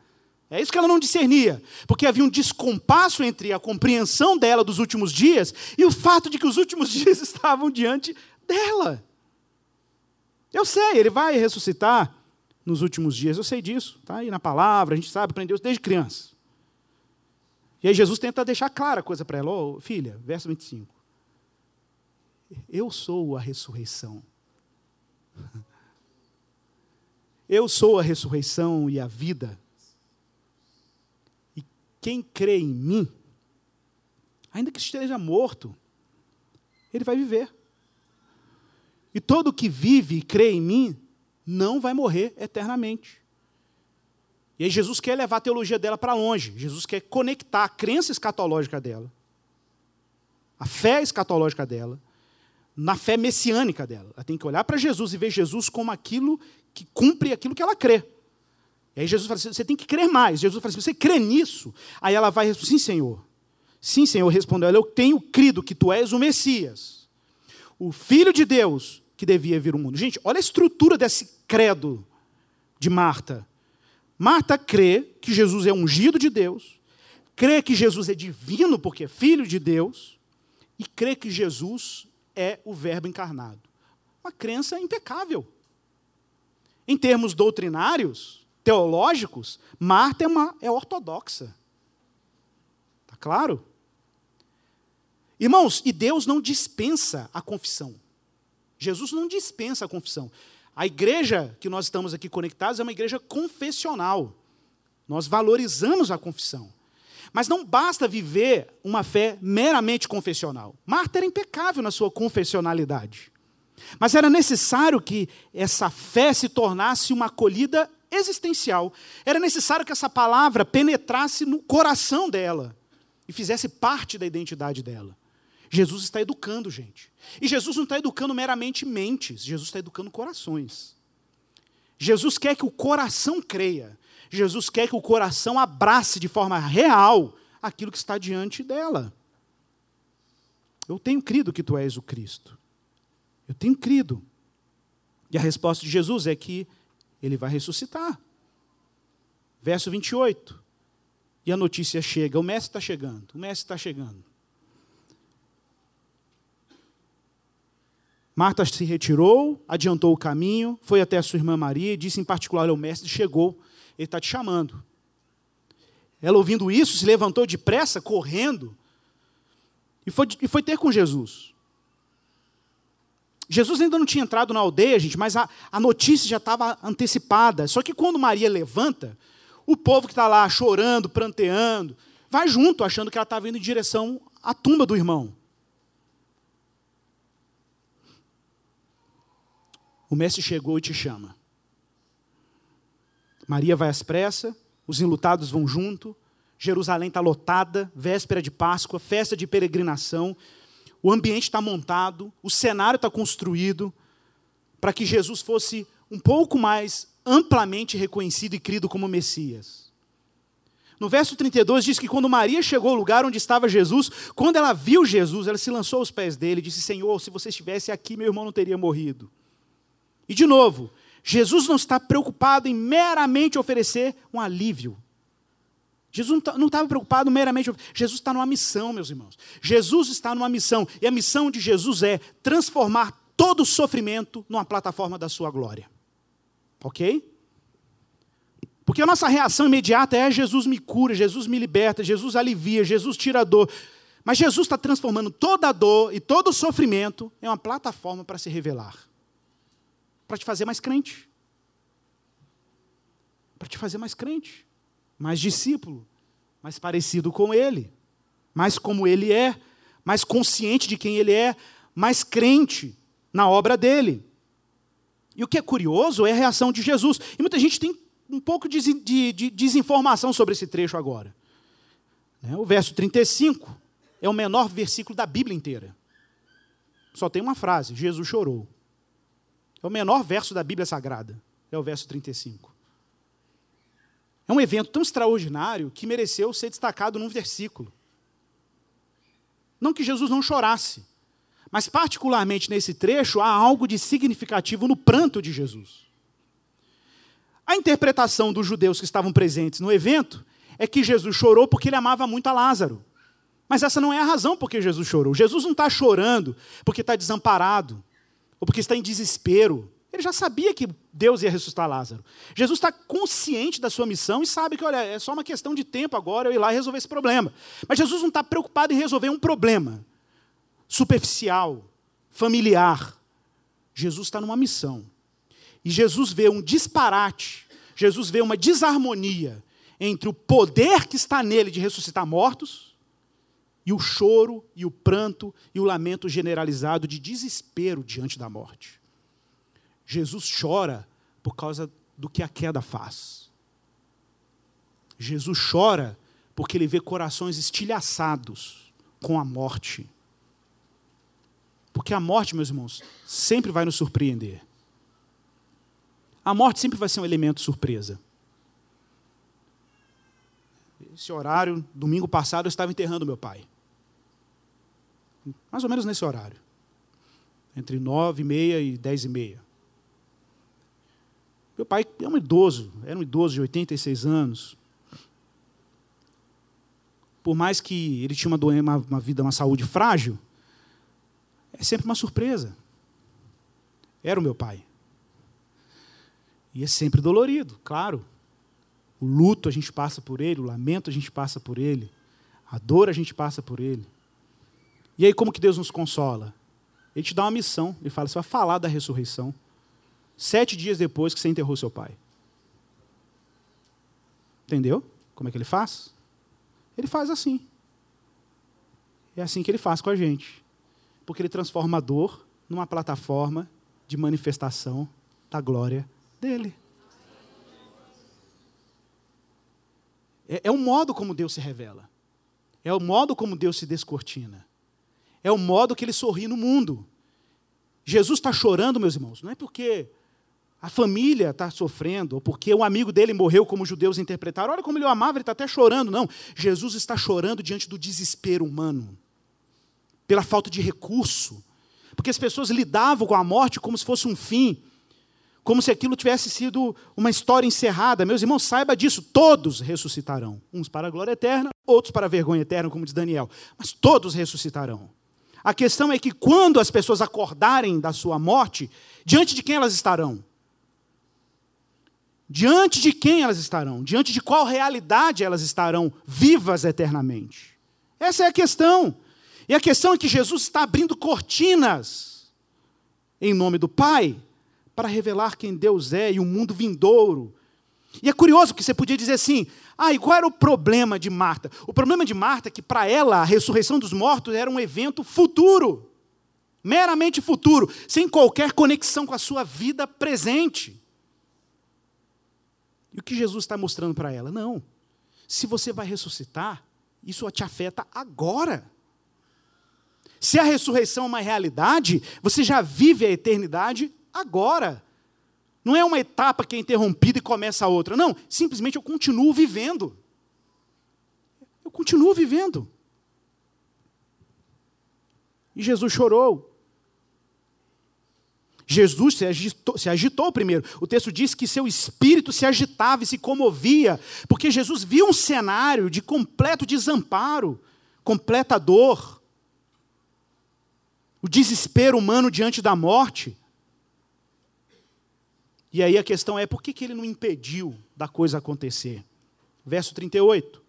É isso que ela não discernia, porque havia um descompasso entre a compreensão dela dos últimos dias e o fato de que os últimos dias estavam diante dela. Eu sei, ele vai ressuscitar nos últimos dias, eu sei disso, está aí na palavra, a gente sabe, aprendeu desde criança. E aí Jesus tenta deixar clara a coisa para ela, oh, filha, verso 25. Eu sou a ressurreição. Eu sou a ressurreição e a vida. Quem crê em mim, ainda que esteja morto, ele vai viver. E todo que vive e crê em mim não vai morrer eternamente. E aí Jesus quer levar a teologia dela para longe. Jesus quer conectar a crença escatológica dela, a fé escatológica dela, na fé messiânica dela. Ela tem que olhar para Jesus e ver Jesus como aquilo que cumpre aquilo que ela crê. E aí Jesus fala assim: você tem que crer mais. Jesus fala assim: você crê nisso? Aí ela vai sim, Senhor. Sim, Senhor, respondeu ela: eu tenho crido que tu és o Messias, o Filho de Deus que devia vir ao mundo. Gente, olha a estrutura desse credo de Marta. Marta crê que Jesus é ungido de Deus, crê que Jesus é divino porque é filho de Deus, e crê que Jesus é o Verbo encarnado. Uma crença impecável. Em termos doutrinários, teológicos, Marta é, uma, é ortodoxa. Está claro? Irmãos, e Deus não dispensa a confissão. Jesus não dispensa a confissão. A igreja que nós estamos aqui conectados é uma igreja confessional. Nós valorizamos a confissão. Mas não basta viver uma fé meramente confessional. Marta era impecável na sua confessionalidade. Mas era necessário que essa fé se tornasse uma acolhida existencial. Era necessário que essa palavra penetrasse no coração dela e fizesse parte da identidade dela. Jesus está educando, gente. E Jesus não está educando meramente mentes, Jesus está educando corações. Jesus quer que o coração creia. Jesus quer que o coração abrace de forma real aquilo que está diante dela. Eu tenho crido que tu és o Cristo. Eu tenho crido. E a resposta de Jesus é que ele vai ressuscitar. Verso 28. E a notícia chega: o mestre está chegando, o mestre está chegando. Marta se retirou, adiantou o caminho, foi até a sua irmã Maria e disse em particular: o mestre chegou, ele está te chamando. Ela, ouvindo isso, se levantou depressa, correndo, e foi, e foi ter com Jesus. Jesus ainda não tinha entrado na aldeia, gente, mas a, a notícia já estava antecipada. Só que quando Maria levanta, o povo que está lá chorando, pranteando, vai junto, achando que ela estava indo em direção à tumba do irmão. O mestre chegou e te chama. Maria vai às pressas, os enlutados vão junto, Jerusalém está lotada, véspera de Páscoa, festa de peregrinação, o ambiente está montado, o cenário está construído para que Jesus fosse um pouco mais amplamente reconhecido e crido como Messias. No verso 32 diz que quando Maria chegou ao lugar onde estava Jesus, quando ela viu Jesus, ela se lançou aos pés dele e disse: Senhor, se você estivesse aqui, meu irmão não teria morrido. E de novo, Jesus não está preocupado em meramente oferecer um alívio. Jesus não estava preocupado meramente. Jesus está numa missão, meus irmãos. Jesus está numa missão. E a missão de Jesus é transformar todo o sofrimento numa plataforma da sua glória. Ok? Porque a nossa reação imediata é: Jesus me cura, Jesus me liberta, Jesus alivia, Jesus tira a dor. Mas Jesus está transformando toda a dor e todo o sofrimento em uma plataforma para se revelar para te fazer mais crente. Para te fazer mais crente, mais discípulo, mais parecido com Ele, mais como Ele é, mais consciente de quem Ele é, mais crente na obra dele. E o que é curioso é a reação de Jesus. E muita gente tem um pouco de, de, de desinformação sobre esse trecho agora. Né? O verso 35 é o menor versículo da Bíblia inteira. Só tem uma frase: Jesus chorou. É o menor verso da Bíblia Sagrada. É o verso 35. É um evento tão extraordinário que mereceu ser destacado num versículo. Não que Jesus não chorasse, mas, particularmente nesse trecho, há algo de significativo no pranto de Jesus. A interpretação dos judeus que estavam presentes no evento é que Jesus chorou porque ele amava muito a Lázaro. Mas essa não é a razão por que Jesus chorou. Jesus não está chorando porque está desamparado ou porque está em desespero. Ele já sabia que Deus ia ressuscitar Lázaro. Jesus está consciente da sua missão e sabe que, olha, é só uma questão de tempo agora eu ir lá e resolver esse problema. Mas Jesus não está preocupado em resolver um problema superficial, familiar. Jesus está numa missão. E Jesus vê um disparate, Jesus vê uma desarmonia entre o poder que está nele de ressuscitar mortos e o choro, e o pranto, e o lamento generalizado de desespero diante da morte. Jesus chora por causa do que a queda faz. Jesus chora porque ele vê corações estilhaçados com a morte. Porque a morte, meus irmãos, sempre vai nos surpreender. A morte sempre vai ser um elemento surpresa. Esse horário, domingo passado, eu estava enterrando meu pai. Mais ou menos nesse horário. Entre nove e meia e dez e meia. Meu pai é um idoso, era um idoso de 86 anos. Por mais que ele tinha uma, doença, uma, uma vida, uma saúde frágil, é sempre uma surpresa. Era o meu pai. E é sempre dolorido, claro. O luto a gente passa por ele, o lamento a gente passa por ele, a dor a gente passa por ele. E aí, como que Deus nos consola? Ele te dá uma missão. Ele fala: você vai falar da ressurreição. Sete dias depois que você enterrou seu pai. Entendeu? Como é que ele faz? Ele faz assim. É assim que ele faz com a gente. Porque ele transforma a dor numa plataforma de manifestação da glória dele. É, é o modo como Deus se revela. É o modo como Deus se descortina. É o modo que ele sorri no mundo. Jesus está chorando, meus irmãos, não é porque a família está sofrendo, ou porque um amigo dele morreu, como os judeus interpretaram. Olha como ele o amava, ele está até chorando. Não, Jesus está chorando diante do desespero humano, pela falta de recurso. Porque as pessoas lidavam com a morte como se fosse um fim, como se aquilo tivesse sido uma história encerrada. Meus irmãos, saiba disso, todos ressuscitarão. Uns para a glória eterna, outros para a vergonha eterna, como diz Daniel. Mas todos ressuscitarão. A questão é que quando as pessoas acordarem da sua morte, diante de quem elas estarão? Diante de quem elas estarão? Diante de qual realidade elas estarão vivas eternamente? Essa é a questão. E a questão é que Jesus está abrindo cortinas em nome do Pai para revelar quem Deus é e o mundo vindouro. E é curioso que você podia dizer assim: ah, e qual era o problema de Marta? O problema de Marta é que para ela a ressurreição dos mortos era um evento futuro, meramente futuro, sem qualquer conexão com a sua vida presente. O que Jesus está mostrando para ela? Não. Se você vai ressuscitar, isso te afeta agora. Se a ressurreição é uma realidade, você já vive a eternidade agora. Não é uma etapa que é interrompida e começa a outra. Não, simplesmente eu continuo vivendo. Eu continuo vivendo. E Jesus chorou. Jesus se agitou, se agitou, primeiro. O texto diz que seu espírito se agitava e se comovia, porque Jesus viu um cenário de completo desamparo, completa dor, o desespero humano diante da morte. E aí a questão é: por que, que ele não impediu da coisa acontecer? Verso 38.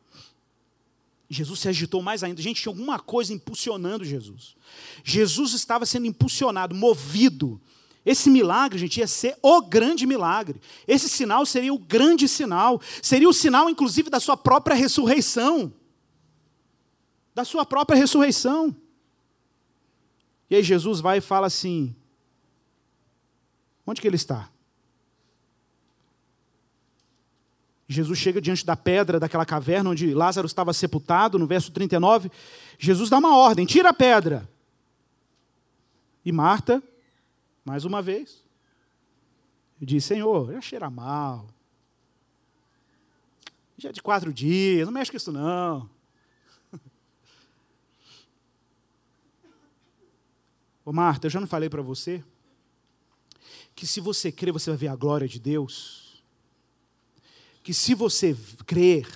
Jesus se agitou mais ainda. Gente, tinha alguma coisa impulsionando Jesus. Jesus estava sendo impulsionado, movido esse milagre, gente, ia ser o grande milagre. Esse sinal seria o grande sinal. Seria o sinal, inclusive, da sua própria ressurreição. Da sua própria ressurreição. E aí Jesus vai e fala assim: onde que ele está? Jesus chega diante da pedra daquela caverna onde Lázaro estava sepultado, no verso 39. Jesus dá uma ordem: tira a pedra. E Marta mais uma vez. Eu disse, Senhor, já cheira mal. Já é de quatro dias, não mexe com isso não. Ô Marta, eu já não falei para você que se você crer, você vai ver a glória de Deus? Que se você crer,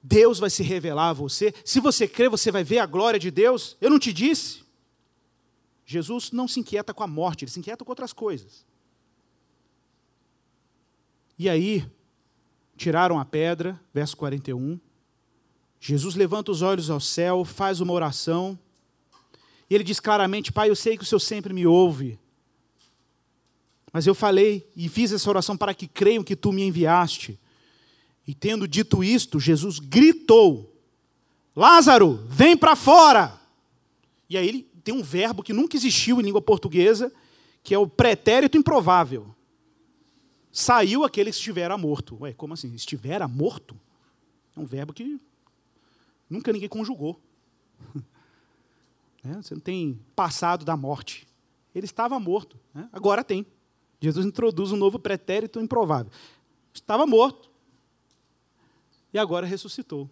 Deus vai se revelar a você? Se você crer, você vai ver a glória de Deus? Eu não te disse? Jesus não se inquieta com a morte, ele se inquieta com outras coisas. E aí, tiraram a pedra, verso 41. Jesus levanta os olhos ao céu, faz uma oração, e ele diz claramente: Pai, eu sei que o Senhor sempre me ouve, mas eu falei e fiz essa oração para que creiam que tu me enviaste. E tendo dito isto, Jesus gritou: Lázaro, vem para fora! E aí ele tem um verbo que nunca existiu em língua portuguesa, que é o pretérito improvável. Saiu aquele que estivera morto. Ué, como assim? Estivera morto? É um verbo que nunca ninguém conjugou. É, você não tem passado da morte. Ele estava morto. Né? Agora tem. Jesus introduz um novo pretérito improvável. Estava morto. E agora ressuscitou.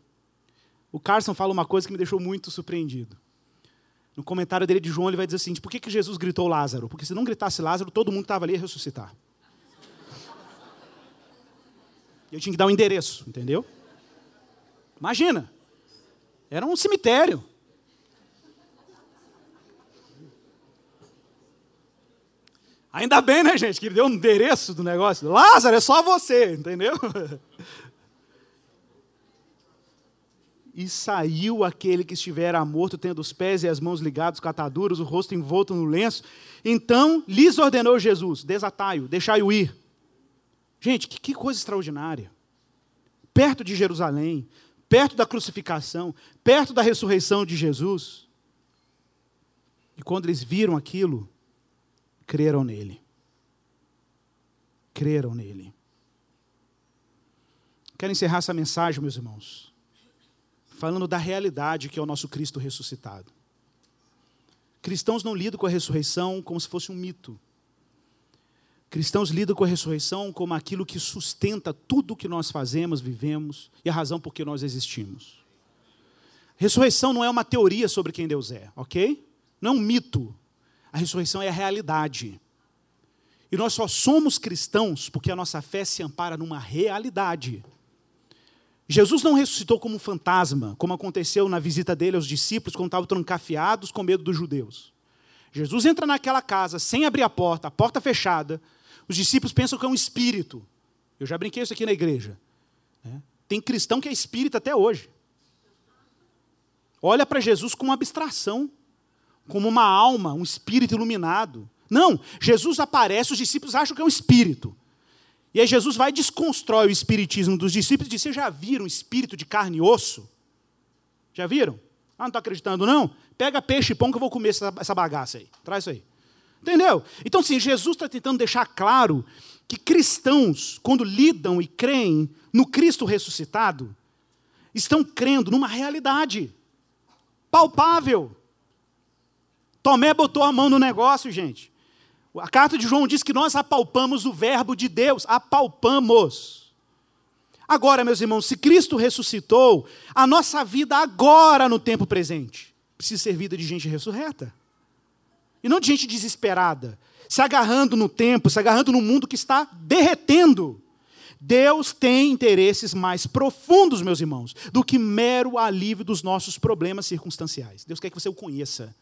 O Carson fala uma coisa que me deixou muito surpreendido. No comentário dele de João, ele vai dizer assim: por que, que Jesus gritou Lázaro? Porque se não gritasse Lázaro, todo mundo estava ali a ressuscitar. Eu tinha que dar o um endereço, entendeu? Imagina. Era um cemitério. Ainda bem, né, gente, que ele deu um endereço do negócio. Lázaro, é só você, entendeu? E saiu aquele que estivera morto, tendo os pés e as mãos ligados com ataduras, o rosto envolto no lenço. Então lhes ordenou Jesus: desatai-o, deixai-o ir. Gente, que, que coisa extraordinária. Perto de Jerusalém, perto da crucificação, perto da ressurreição de Jesus. E quando eles viram aquilo, creram nele. Creram nele. Quero encerrar essa mensagem, meus irmãos falando da realidade que é o nosso Cristo ressuscitado. Cristãos não lidam com a ressurreição como se fosse um mito. Cristãos lidam com a ressurreição como aquilo que sustenta tudo o que nós fazemos, vivemos e a razão por que nós existimos. Ressurreição não é uma teoria sobre quem Deus é, ok? Não é um mito. A ressurreição é a realidade. E nós só somos cristãos porque a nossa fé se ampara numa realidade. Jesus não ressuscitou como um fantasma, como aconteceu na visita dele aos discípulos quando estavam trancafiados com medo dos judeus. Jesus entra naquela casa sem abrir a porta, a porta fechada. Os discípulos pensam que é um espírito. Eu já brinquei isso aqui na igreja. Né? Tem cristão que é espírita até hoje. Olha para Jesus como uma abstração, como uma alma, um espírito iluminado. Não, Jesus aparece, os discípulos acham que é um espírito. E aí Jesus vai e desconstrói o espiritismo dos discípulos e diz: Vocês já viram espírito de carne e osso? Já viram? Ah, não está acreditando, não? Pega peixe e pão que eu vou comer essa, essa bagaça aí. Traz isso aí. Entendeu? Então, sim, Jesus está tentando deixar claro que cristãos, quando lidam e creem no Cristo ressuscitado, estão crendo numa realidade palpável. Tomé botou a mão no negócio, gente. A carta de João diz que nós apalpamos o verbo de Deus, apalpamos. Agora, meus irmãos, se Cristo ressuscitou, a nossa vida agora no tempo presente precisa ser vida de gente ressurreta. E não de gente desesperada, se agarrando no tempo, se agarrando no mundo que está derretendo. Deus tem interesses mais profundos, meus irmãos, do que mero alívio dos nossos problemas circunstanciais. Deus quer que você o conheça.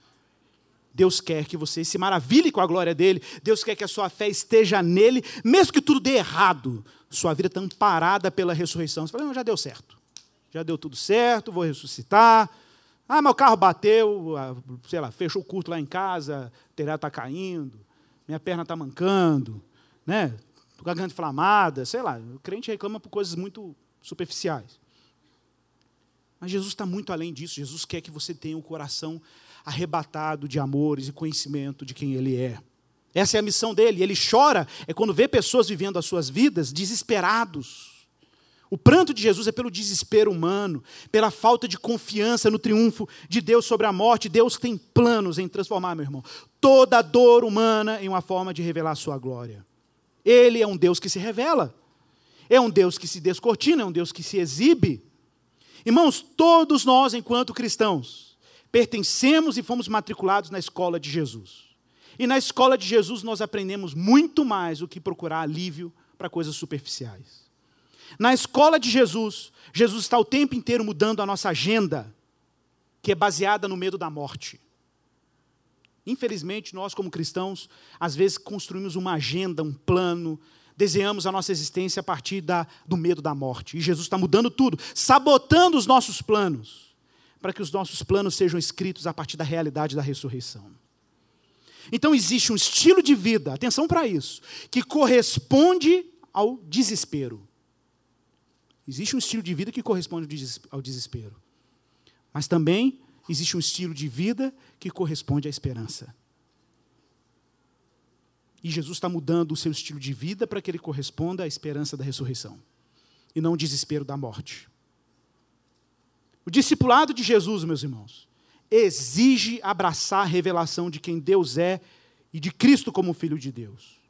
Deus quer que você se maravilhe com a glória dele. Deus quer que a sua fé esteja nele, mesmo que tudo dê errado. Sua vida está amparada pela ressurreição. Você fala, não, já deu certo. Já deu tudo certo, vou ressuscitar. Ah, meu carro bateu, sei lá, fechou o curto lá em casa, o telhado está caindo, minha perna está mancando, né? Estou garganta inflamada, sei lá. O crente reclama por coisas muito superficiais. Mas Jesus está muito além disso. Jesus quer que você tenha o coração arrebatado de amores e conhecimento de quem Ele é. Essa é a missão dele. Ele chora é quando vê pessoas vivendo as suas vidas desesperados. O pranto de Jesus é pelo desespero humano, pela falta de confiança no triunfo de Deus sobre a morte. Deus tem planos em transformar, meu irmão, toda dor humana em uma forma de revelar a sua glória. Ele é um Deus que se revela, é um Deus que se descortina, é um Deus que se exibe. Irmãos, todos nós, enquanto cristãos, pertencemos e fomos matriculados na escola de Jesus. E na escola de Jesus nós aprendemos muito mais do que procurar alívio para coisas superficiais. Na escola de Jesus, Jesus está o tempo inteiro mudando a nossa agenda, que é baseada no medo da morte. Infelizmente, nós, como cristãos, às vezes construímos uma agenda, um plano, desenhamos a nossa existência a partir da, do medo da morte. E Jesus está mudando tudo, sabotando os nossos planos para que os nossos planos sejam escritos a partir da realidade da ressurreição. Então existe um estilo de vida, atenção para isso, que corresponde ao desespero. Existe um estilo de vida que corresponde ao desespero. Mas também existe um estilo de vida que corresponde à esperança. E Jesus está mudando o seu estilo de vida para que ele corresponda à esperança da ressurreição e não o desespero da morte. O discipulado de Jesus, meus irmãos, exige abraçar a revelação de quem Deus é e de Cristo como Filho de Deus.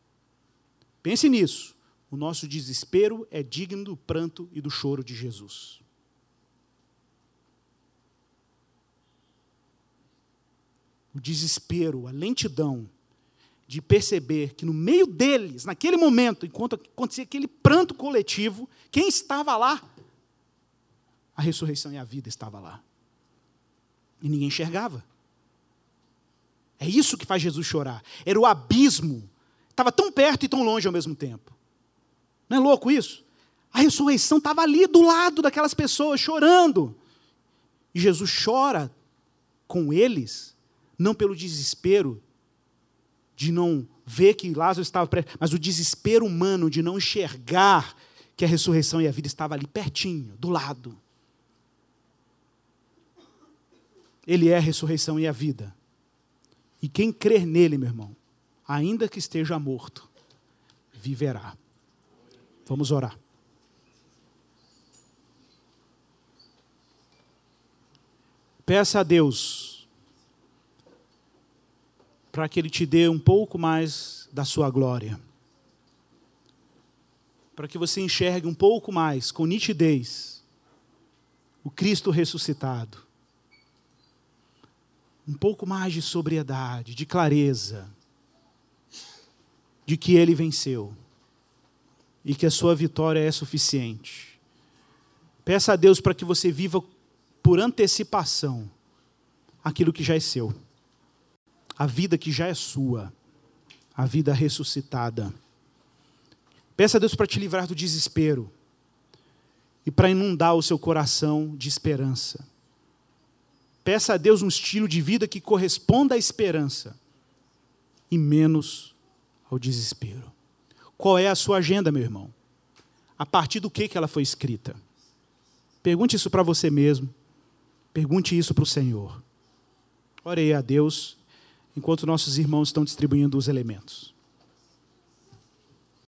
Pense nisso. O nosso desespero é digno do pranto e do choro de Jesus. O desespero, a lentidão de perceber que no meio deles, naquele momento, enquanto acontecia aquele pranto coletivo, quem estava lá? A ressurreição e a vida estava lá. E ninguém enxergava. É isso que faz Jesus chorar. Era o abismo. Estava tão perto e tão longe ao mesmo tempo. Não é louco isso? A ressurreição estava ali do lado daquelas pessoas chorando. E Jesus chora com eles, não pelo desespero de não ver que Lázaro estava perto, mas o desespero humano de não enxergar que a ressurreição e a vida estavam ali pertinho, do lado. Ele é a ressurreição e a vida. E quem crer nele, meu irmão, ainda que esteja morto, viverá. Vamos orar. Peça a Deus para que Ele te dê um pouco mais da sua glória. Para que você enxergue um pouco mais, com nitidez, o Cristo ressuscitado um pouco mais de sobriedade, de clareza, de que ele venceu e que a sua vitória é suficiente Peça a Deus para que você viva por antecipação aquilo que já é seu, a vida que já é sua, a vida ressuscitada. Peça a Deus para te livrar do desespero e para inundar o seu coração de esperança. Peça a Deus um estilo de vida que corresponda à esperança e menos ao desespero. Qual é a sua agenda, meu irmão? A partir do que, que ela foi escrita? Pergunte isso para você mesmo. Pergunte isso para o Senhor. Orei a Deus enquanto nossos irmãos estão distribuindo os elementos.